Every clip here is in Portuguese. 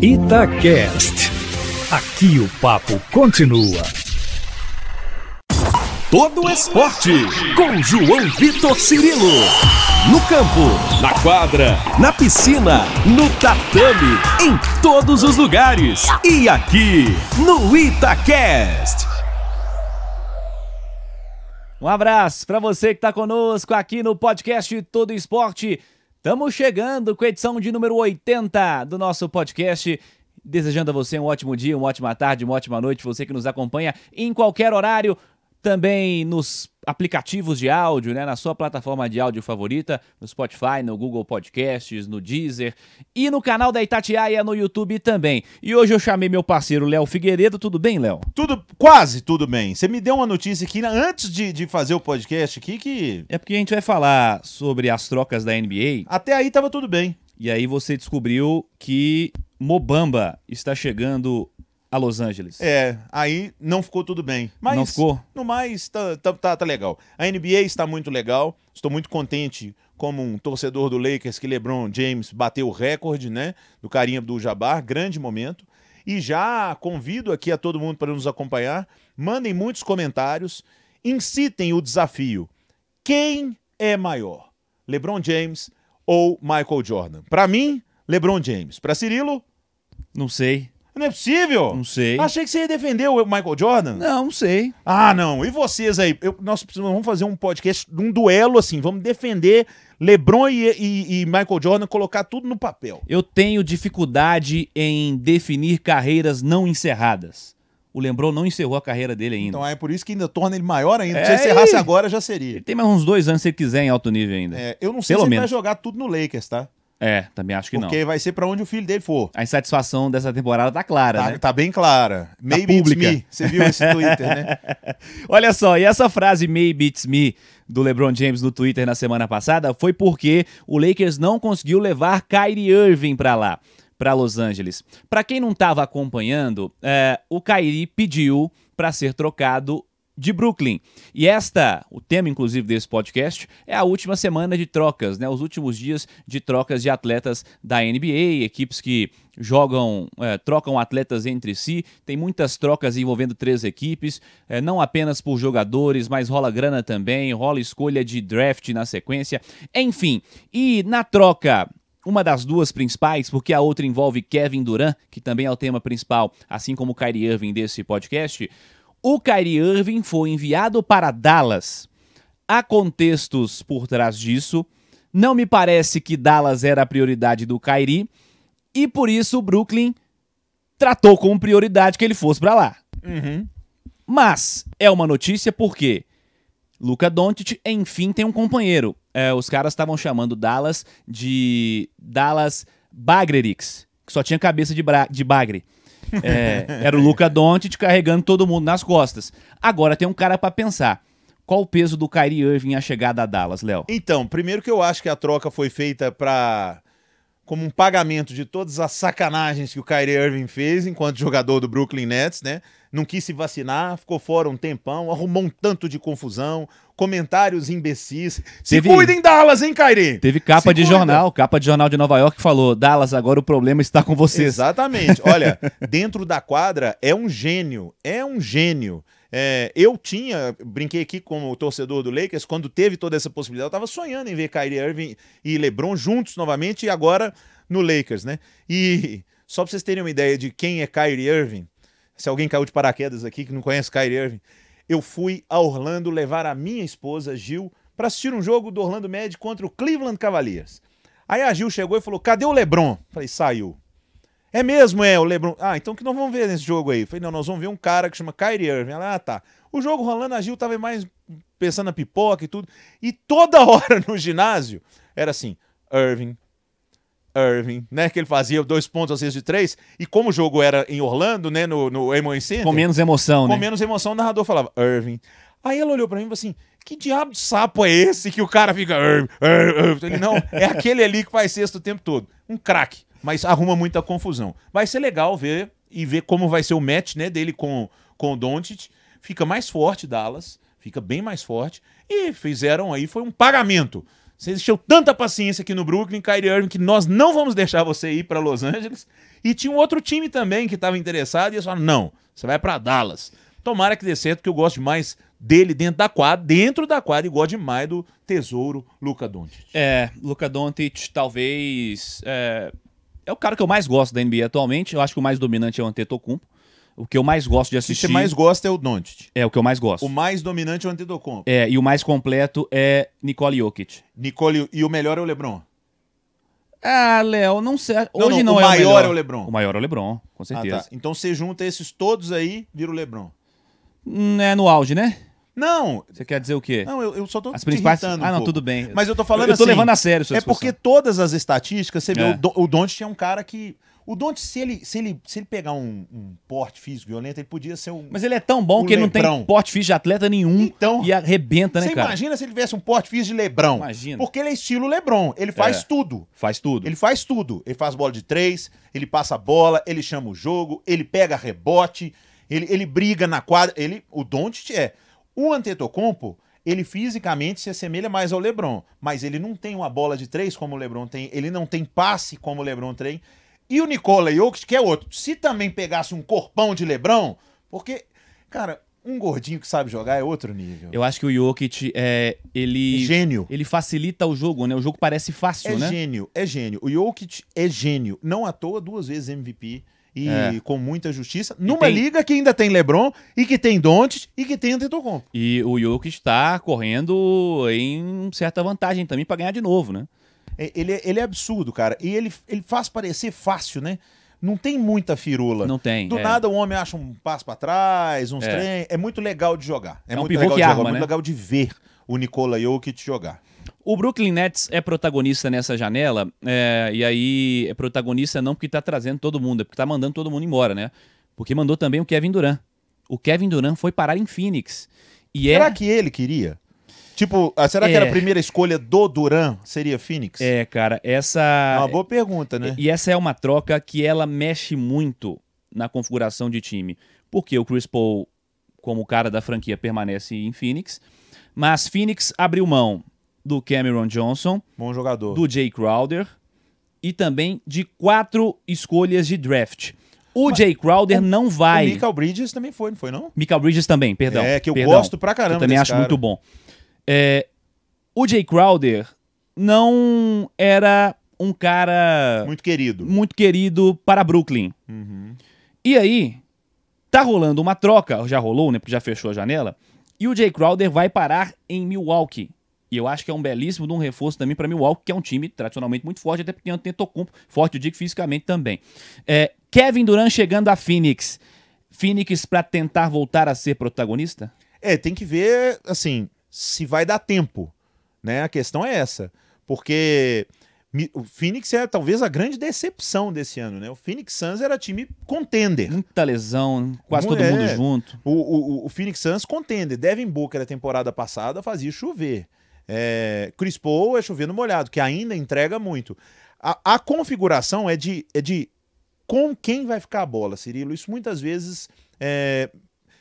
Itacast. Aqui o papo continua. Todo esporte com João Vitor Cirilo. No campo, na quadra, na piscina, no tatame, em todos os lugares. E aqui no Itacast. Um abraço para você que está conosco aqui no podcast Todo Esporte. Estamos chegando com a edição de número 80 do nosso podcast. Desejando a você um ótimo dia, uma ótima tarde, uma ótima noite. Você que nos acompanha em qualquer horário também nos aplicativos de áudio, né, na sua plataforma de áudio favorita, no Spotify, no Google Podcasts, no Deezer e no canal da Itatiaia no YouTube também. E hoje eu chamei meu parceiro Léo Figueiredo. Tudo bem, Léo? Tudo, quase tudo bem. Você me deu uma notícia aqui antes de, de fazer o podcast aqui que. É porque a gente vai falar sobre as trocas da NBA. Até aí tava tudo bem. E aí você descobriu que Mobamba está chegando a Los Angeles. É, aí não ficou tudo bem. Mas Não ficou? No mais, tá, tá, tá, tá legal. A NBA está muito legal. Estou muito contente como um torcedor do Lakers que LeBron James bateu o recorde, né? Do carinha do Jabbar. Grande momento. E já convido aqui a todo mundo para nos acompanhar. Mandem muitos comentários. Incitem o desafio. Quem é maior? LeBron James ou Michael Jordan? Para mim, LeBron James. Para Cirilo, Não sei. Não é possível. Não sei. Achei que você ia defender o Michael Jordan. Não, não sei. Ah, não. E vocês aí? Eu- nós precisamos vamos fazer um podcast, um duelo assim. Vamos defender LeBron e, e- e Michael Jordan, colocar tudo no papel. Eu tenho dificuldade em definir carreiras não encerradas. O Lebron não encerrou a carreira dele ainda. Então é por isso que ainda torna ele maior ainda. Se É, ele encerrasse agora, já seria. Ele tem mais uns dois anos se ele quiser em alto nível ainda. É, É, eu não sei Pelo se ele menos. vai jogar tudo no Lakers, tá? Também acho que Porque não. vai ser pra onde o filho dele for. A insatisfação dessa temporada tá clara, Tá, né? tá bem clara. Maybe it's pública. me. Você viu esse Twitter, né? Olha só, e essa frase Maybe It's Me do LeBron James no Twitter na semana passada foi porque o Lakers não conseguiu levar Kyrie Irving pra lá, pra Los Angeles. Pra quem não tava acompanhando, é, o Kyrie pediu pra ser trocado de Brooklyn. E esta, o tema inclusive desse podcast, é a última semana de trocas, né? Os últimos dias de trocas de atletas da NBA, equipes que jogam, é, trocam atletas entre si. Tem muitas trocas envolvendo três equipes, é, não apenas por jogadores, mas rola grana também, rola escolha de draft na sequência. Enfim, e na troca uma das duas principais, porque a outra envolve Kevin Durant, que também é o tema principal, assim como Kyrie Irving desse podcast. O Kyrie Irving foi enviado para Dallas. Há contextos por trás disso. Não me parece que Dallas era a prioridade do Kyrie e por isso o Brooklyn tratou como prioridade que ele fosse para lá. Uhum. Mas é uma notícia porque Luca Doncic, enfim, tem um companheiro. É, os caras estavam chamando Dallas de Dallas Bagrerix, que só tinha cabeça de, de bagre. É, era o Luca Doncic carregando todo mundo nas costas. Agora tem um cara pra pensar. Qual o peso do Kyrie Irving à chegada a Dallas, Léo? Então, primeiro que eu acho que a troca foi feita para como um pagamento de todas as sacanagens que o Kyrie Irving fez enquanto jogador do Brooklyn Nets, né? Não quis se vacinar, ficou fora um tempão, arrumou um tanto de confusão, comentários imbecis. Se Teve- cuidem Dallas, hein, Kyrie? Teve capa Se de cuida. jornal, capa de jornal de Nova York que falou: Dallas, agora o problema está com vocês. Exatamente. Olha, dentro da quadra é um gênio, é um gênio. É, eu tinha, brinquei aqui como torcedor do Lakers, quando teve toda essa possibilidade, eu tava sonhando em ver Kyrie Irving e LeBron juntos novamente e agora no Lakers, né? E só pra vocês terem uma ideia de quem é Kyrie Irving, se alguém caiu de paraquedas aqui que não conhece Kyrie Irving, eu fui a Orlando levar a minha esposa, Gil, para assistir um jogo do Orlando Magic contra o Cleveland Cavaliers. Aí a Gil chegou e falou: cadê o LeBron? Falei, saiu. É mesmo, é, o LeBron. Ah, então o que nós vamos ver nesse jogo aí? Falei, não, nós vamos ver um cara que chama Kyrie Irving. Ela, ah, tá. O jogo rolando, a Gil tava mais pensando na pipoca e tudo. E toda hora no ginásio era assim, Irving, Irving, né? Que ele fazia dois pontos às vezes de três. E como o jogo era em Orlando, né? No, no Amway Center. Com menos emoção, Com né? menos emoção, o narrador falava, Irving. Aí ela olhou pra mim e falou assim: que diabo de sapo é esse que o cara fica. Irving, Irving, Irving? Ele, não, é aquele ali que faz sexto o tempo todo. Um craque, mas arruma muita confusão. Vai ser legal ver e ver como vai ser o match né, dele com, com o Doncic. Fica mais forte Dallas, fica bem mais forte. E fizeram aí, foi um pagamento. Você encheu tanta paciência aqui no Brooklyn, Kyrie Irving, que nós não vamos deixar você ir para Los Angeles. E tinha um outro time também que estava interessado e eles falaram: não, você vai para Dallas. Tomara que dê certo, que eu gosto demais dele dentro da quadra, dentro da quadra, gosto demais do tesouro Luca Doncic. É, Luca Doncic talvez é, é o cara que eu mais gosto da NBA atualmente. Eu acho que o mais dominante é o Antetokounmpo. O que eu mais gosto de O que assistir você mais gosta é o Doncic. é o que eu mais gosto. O mais dominante é o Antetokounmpo. É, e o mais completo é Nicole Jokic. Nicole, e o melhor é o LeBron. Ah, Léo, não sei. Não, Hoje não, não, o é o maior é o LeBron. O maior é o LeBron, com Ah, certeza. tá. Então você junta esses todos aí, vira o LeBron. Hum, É no auge, né? Não, Você quer dizer o quê? não, eu, eu só tô As te principais. Ah, um não, pouco. tudo bem. Mas eu tô falando eu tô assim, levando a sério É porque todas as estatísticas, você vê, É. o, o Doncic é um cara que... O Doncic, se ele, se ele, se ele pegar um, um porte físico violento, ele podia ser um... Mas ele é tão bom O que ele não tem porte físico de atleta nenhum Então, e arrebenta, né, você cara? imagina se ele tivesse um porte físico de Lebrão. Imagina. Porque ele é estilo Lebron. Ele faz É. tudo. Faz tudo. Ele faz tudo. Ele faz bola de três, ele passa a bola, ele chama o jogo, ele pega rebote, ele, ele briga na quadra. Ele, o Doncic é. O Antetokounmpo, ele fisicamente se assemelha mais ao LeBron, mas ele não tem uma bola de três como o LeBron tem, ele não tem passe como o LeBron tem. E o Nikola Jokic, que é outro, se também pegasse um corpão de LeBron, porque, cara, um gordinho que sabe jogar é outro nível. Eu acho que o Jokic, é, ele, Gênio. ele facilita o jogo, né? O jogo parece fácil, É né? gênio, é gênio. O Jokic é gênio. Não à toa, duas vezes MVP e É. com muita justiça. Numa tem- liga que ainda tem LeBron e que tem Doncic e que tem Antetokounmpo. E o Jokic está correndo em certa vantagem também para ganhar de novo, né? É- Ele, é- ele é absurdo, cara. E ele, ele faz parecer fácil, né? Não tem muita firula. Não tem. Do é. nada o homem acha um passo pra trás, uns É. trem. É muito legal de jogar. É, É um muito legal de jogar, arma, muito né? legal de ver o Nikola Jokic jogar. O Brooklyn Nets é protagonista nessa janela, é, e aí é protagonista não porque tá trazendo todo mundo, é porque tá mandando todo mundo embora, né? Porque mandou também o Kevin Durant. O Kevin Durant foi parar em Phoenix. E é, Será que ele queria? Tipo, ah, será que É. era a primeira escolha do Duran? Seria Phoenix? é, cara, essa É uma boa pergunta, né? E essa é uma troca que ela mexe muito na configuração de time. Porque o Chris Paul, como cara da franquia, permanece em Phoenix, mas Phoenix abriu mão do Cameron Johnson, Bom jogador. do Jay Crowder e também de quatro escolhas de draft. O Jay Crowder não vai. O Michael Bridges também foi, não foi não? Michael Bridges também, perdão. é, que eu perdão. gosto pra caramba Eu também acho cara. muito bom. É, o Jay Crowder não era um cara Muito querido. muito querido para Brooklyn. Uhum. E aí, tá rolando uma troca, já rolou, né? Porque já fechou a janela. E o Jay Crowder vai parar em Milwaukee. E eu acho que é um belíssimo de um reforço também para Milwaukee, que é um time tradicionalmente muito forte, até porque tem Tocumpo, forte, eu digo fisicamente também. É, Kevin Durant chegando a Phoenix. Phoenix para tentar voltar a ser protagonista? É, tem que ver, assim, se vai dar tempo, né? A questão é essa. Porque o Phoenix é talvez a grande decepção desse ano, né? O Phoenix Suns era time contender. Muita lesão, quase todo é. mundo junto. O, o, o Phoenix Suns contender. Devin Booker, a temporada passada, fazia chover. É, Chris Paul é chover no molhado, que ainda entrega muito. A, a configuração é de, é de com quem vai ficar a bola, Cirilo. Isso muitas vezes é,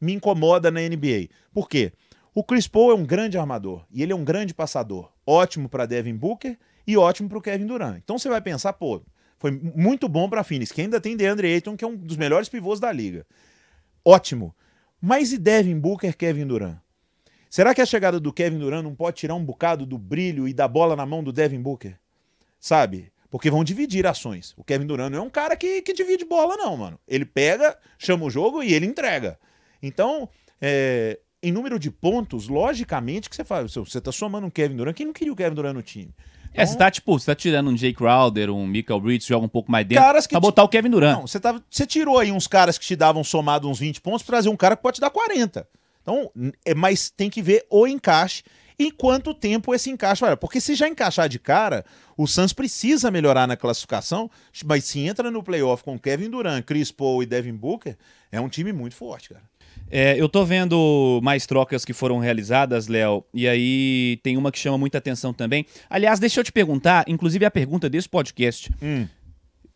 me incomoda na NBA. Por quê? O Chris Paul é um grande armador e ele é um grande passador. Ótimo para Devin Booker e ótimo para o Kevin Durant. Então você vai pensar, pô, foi muito bom para Phoenix, que ainda tem DeAndre Ayton, que é um dos melhores pivôs da liga. Ótimo. Mas e Devin Booker, Kevin Durant? Será que a chegada do Kevin Durant não pode tirar um bocado do brilho e da bola na mão do Devin Booker? Sabe? Porque vão dividir ações. O Kevin Durant não é um cara que, que divide bola, não, mano. Ele pega, chama o jogo e ele entrega. Então, é, em número de pontos, logicamente que você faz. Você tá somando um Kevin Durant. Quem não queria o Kevin Durant no time? É, você tá, tipo, você tá tirando um Jay Crowder, um Michael Bridges, joga um pouco mais dentro, Caras que pra botar o Kevin Durant. Não, você, tava, você tirou aí uns caras que te davam somado uns 20 pontos pra trazer um cara que pode te dar 40. Então, é, mas tem que ver o encaixe e quanto tempo esse encaixe vai. Porque se já encaixar de cara, o Suns precisa melhorar na classificação, mas se entra no playoff com Kevin Durant, Chris Paul e Devin Booker, é um time muito forte, cara. É, eu tô vendo mais trocas que foram realizadas, Léo, e aí tem uma que chama muita atenção também. Aliás, deixa eu te perguntar, inclusive a pergunta desse podcast. Hum.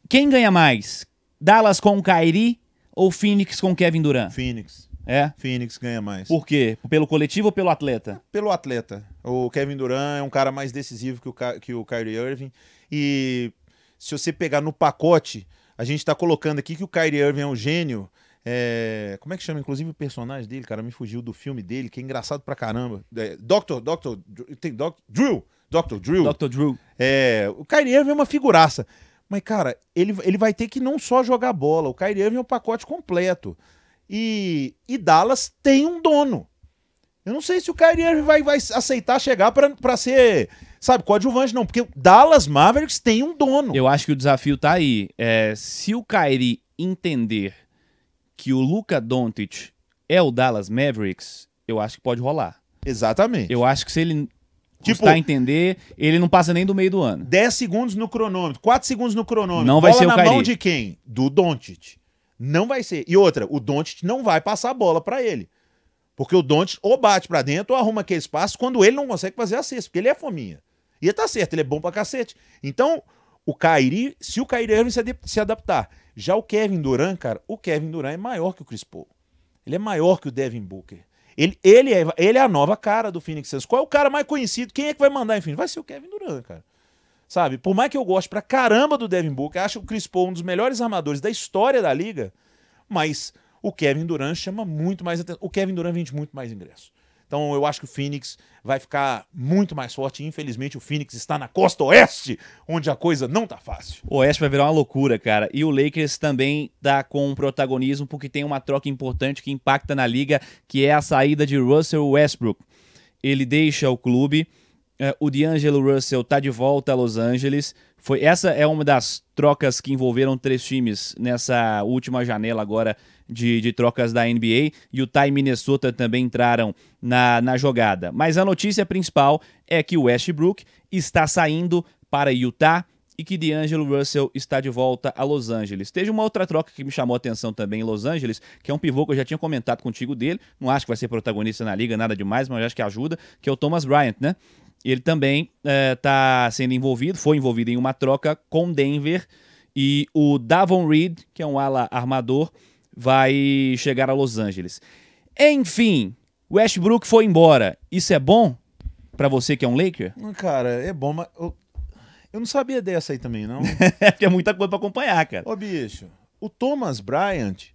Quem ganha mais? Dallas com o Kyrie ou Phoenix com Kevin Durant? Phoenix. É? Phoenix ganha mais. Por quê? Pelo coletivo ou pelo atleta? Pelo atleta. O Kevin Durant é um cara mais decisivo que o, Ka- que o Kyrie Irving. E se você pegar no pacote, a gente tá colocando aqui que o Kyrie Irving é um gênio. É, Como é que chama, inclusive, o personagem dele, cara? Me fugiu do filme dele, que é engraçado pra caramba. É, Dr. Dr. Tem Dr. Drill. Dr. Drill. Dr. Drew. É, o Kyrie Irving é uma figuraça. Mas, cara, ele, ele vai ter que não só jogar bola. O Kyrie Irving é um pacote completo. E, e Dallas tem um dono. Eu não sei se o Kyrie Irving vai, vai aceitar chegar pra, pra ser, sabe, coadjuvante, não. Porque o Dallas Mavericks tem um dono. Eu acho que o desafio tá aí. É, se o Kyrie entender que o Luka Doncic é o Dallas Mavericks, eu acho que pode rolar. Exatamente. Eu acho que se ele Tipo- custar entender, ele não passa nem do meio do ano. 10 segundos no cronômetro, 4 segundos no cronômetro. Não vai bola ser o na Kyrie. mão de quem? Do Doncic. Não vai ser. E outra, o Doncic não vai passar a bola pra ele. Porque o Doncic ou bate pra dentro ou arruma aquele espaço quando ele não consegue fazer a cesta, porque ele é fominha. E tá certo, ele é bom pra cacete. Então, o Kyrie, se o Kyrie Irving se, adaptar. Já o Kevin Durant, cara, o Kevin Durant é maior que o Chris Paul. Ele é maior que o Devin Booker. Ele, ele, é, ele é a nova cara do Phoenix Suns. Qual é o cara mais conhecido? Quem é que vai mandar Phoenix? Vai ser o Kevin Durant, cara. Sabe? Por mais que eu goste pra caramba do Devin Booker, acho o Chris Paul um dos melhores armadores da história da liga, mas o Kevin Durant chama muito mais atenção. O Kevin Durant vende muito mais ingressos. Então eu acho que o Phoenix vai ficar muito mais forte. Infelizmente, o Phoenix está na costa oeste, onde a coisa não tá fácil. O Oeste vai virar uma loucura, cara. E o Lakers também dá com protagonismo porque tem uma troca importante que impacta na liga, que é a saída de Russell Westbrook. Ele deixa o clube. É, o D'Angelo Russell tá de volta a Los Angeles. Foi essa é uma das trocas que envolveram três times nessa última janela agora de, de trocas da NBA. Utah e Minnesota também entraram na, na jogada. Mas a notícia principal é que o Westbrook está saindo para Utah e que D'Angelo Russell está de volta a Los Angeles. Teve uma outra troca que me chamou a atenção também em Los Angeles, que é um pivô que eu já tinha comentado contigo dele. Não acho que vai ser protagonista na liga, nada demais, mas acho que ajuda, que é o Thomas Bryant, né? Ele também está sendo envolvido, foi envolvido em uma troca com Denver e o Davon Reed, que é um ala armador, vai chegar a Los Angeles. Enfim, Westbrook foi embora. Isso é bom para você que é um Laker? Cara, é bom, mas eu, eu não sabia dessa aí também, não. É porque é muita coisa para acompanhar, cara. Ô, bicho, o Thomas Bryant,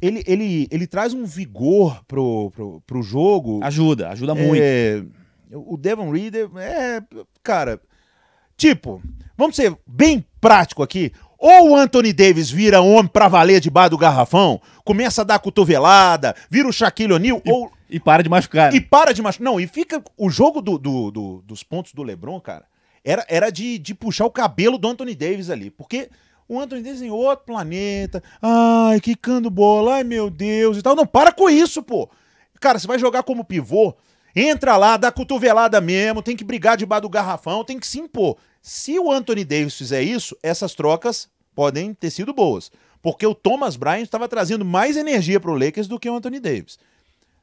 ele, ele, ele traz um vigor pro, pro, pro jogo. Ajuda, ajuda muito. É, o Devon Reed é, cara, tipo, vamos ser bem prático aqui. Ou o Anthony Davis vira homem pra valer debaixo do garrafão, começa a dar cotovelada, vira o Shaquille O'Neal, ou E para de machucar. e para de machucar. Não, e fica. O jogo do, do- do- dos pontos do Lebron, cara, era, era de, de puxar o cabelo do Anthony Davis ali. Porque o Anthony Davis em outro planeta. Ai, quicando bola, ai meu Deus e tal. Não, para com isso, pô. Cara, você vai jogar como pivô, entra lá, dá cotovelada mesmo, tem que brigar debaixo do garrafão, tem que se impor. Se o Anthony Davis fizer isso, essas trocas podem ter sido boas. Porque o Thomas Bryant estava trazendo mais energia pro Lakers do que o Anthony Davis.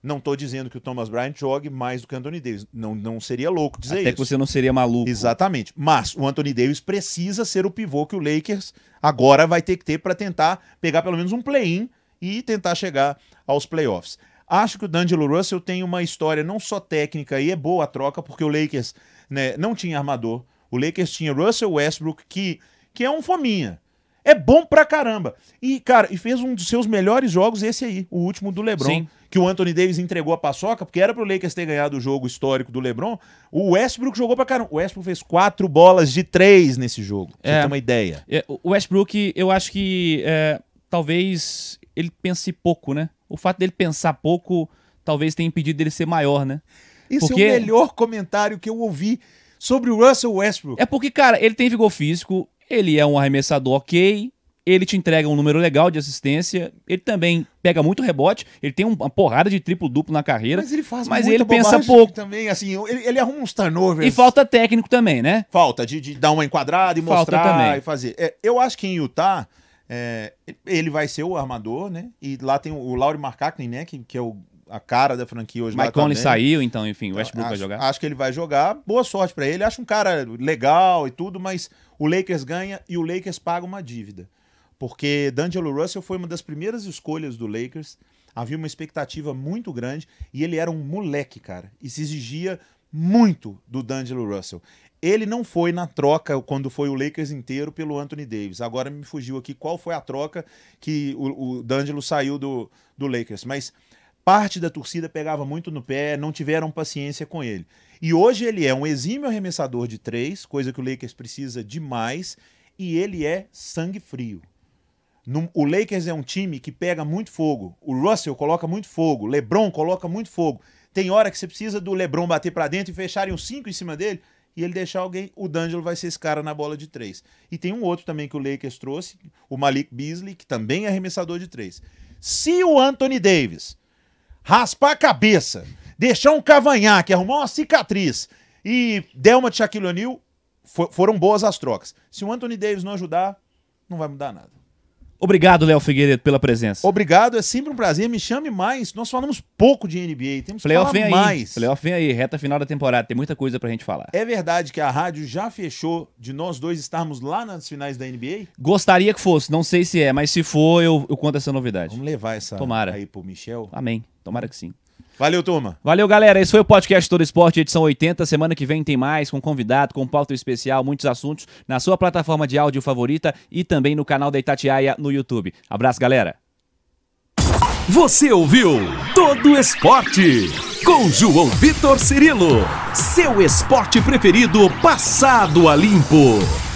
Não tô dizendo que o Thomas Bryant jogue mais do que o Anthony Davis. Não, não seria louco dizer Até isso. que você não seria maluco. Exatamente. Mas o Anthony Davis precisa ser o pivô que o Lakers agora vai ter que ter para tentar pegar pelo menos um play-in e tentar chegar aos playoffs. Acho que o D'Angelo Russell tem uma história não só técnica e é boa a troca, porque o Lakers né, não tinha armador. O Lakers tinha Russell Westbrook, que, que é um fominha. É bom pra caramba. E, cara, e fez um dos seus melhores jogos esse aí, o último do LeBron. Sim. Que o Anthony Davis entregou a paçoca, porque era pro Lakers ter ganhado o jogo histórico do LeBron. O Westbrook jogou pra caramba. O Westbrook fez quatro bolas de três nesse jogo. Pra É. você ter uma ideia. É, o Westbrook, eu acho que é, talvez ele pense pouco, né? O fato dele pensar pouco talvez tenha impedido dele ser maior, né? Esse Porque- é o melhor comentário que eu ouvi sobre o Russell Westbrook. É porque, cara, ele tem vigor físico, ele é um arremessador ok, ele te entrega um número legal de assistência, ele também pega muito rebote, ele tem um- uma porrada de triplo-duplo na carreira, Mas ele faz mas ele pensa pouco. também, assim, ele, ele arruma uns turnovers. E falta técnico também, né? Falta de, de dar uma enquadrada e Falta mostrar também. e fazer. É, eu acho que em Utah, é, ele vai ser o armador, né? E lá tem o, o Laurie Markkanen, né? Que, que é o- a cara da franquia hoje Mike Conley saiu, então, enfim, o Westbrook acho, vai jogar. Acho que ele vai jogar. Boa sorte pra ele. Acho um cara legal e tudo, mas o Lakers ganha e o Lakers paga uma dívida. porque D'Angelo Russell foi uma das primeiras escolhas do Lakers. Havia uma expectativa muito grande e ele era um moleque, cara. E se exigia muito do D'Angelo Russell. Ele não foi na troca quando foi o Lakers inteiro pelo Anthony Davis. Agora me fugiu aqui qual foi a troca que o, o D'Angelo saiu do, do Lakers. Mas parte da torcida pegava muito no pé, não tiveram paciência com ele. E hoje ele é um exímio arremessador de três, coisa que o Lakers precisa demais, e ele é sangue frio. O Lakers é um time que pega muito fogo. O Russell coloca muito fogo. LeBron coloca muito fogo. Tem hora que você precisa do LeBron bater para dentro e fecharem os cinco em cima dele e ele deixar alguém. O D'Angelo vai ser esse cara na bola de três. E tem um outro também que o Lakers trouxe, o Malik Beasley, que também é arremessador de três. Se o Anthony Davis raspar a cabeça, deixar um cavanhaque, arrumar uma cicatriz e der uma de Shaquille O'Neal, for, foram boas as trocas. Se o Anthony Davis não ajudar, não vai mudar nada. Obrigado, Léo Figueiredo, pela presença. Obrigado, é sempre um prazer. Me chame mais. Nós falamos pouco de NBA, temos que falar vem mais. aí. Playoff vem aí, reta final da temporada. Tem muita coisa pra gente falar. É verdade que a rádio já fechou de nós dois estarmos lá nas finais da NBA? Gostaria que fosse, não sei se é, mas se for, eu, eu conto essa novidade. Vamos levar essa Tomara. aí pro Michel. Amém. Tomara que sim. Valeu, turma. Valeu, galera. Esse foi o podcast Todo Esporte, edição 80. Semana que vem tem mais, com convidado, com pauta especial, muitos assuntos na sua plataforma de áudio favorita e também no canal da Itatiaia no YouTube. Abraço, galera. Você ouviu Todo Esporte com João Vitor Cirilo, seu esporte preferido passado a limpo.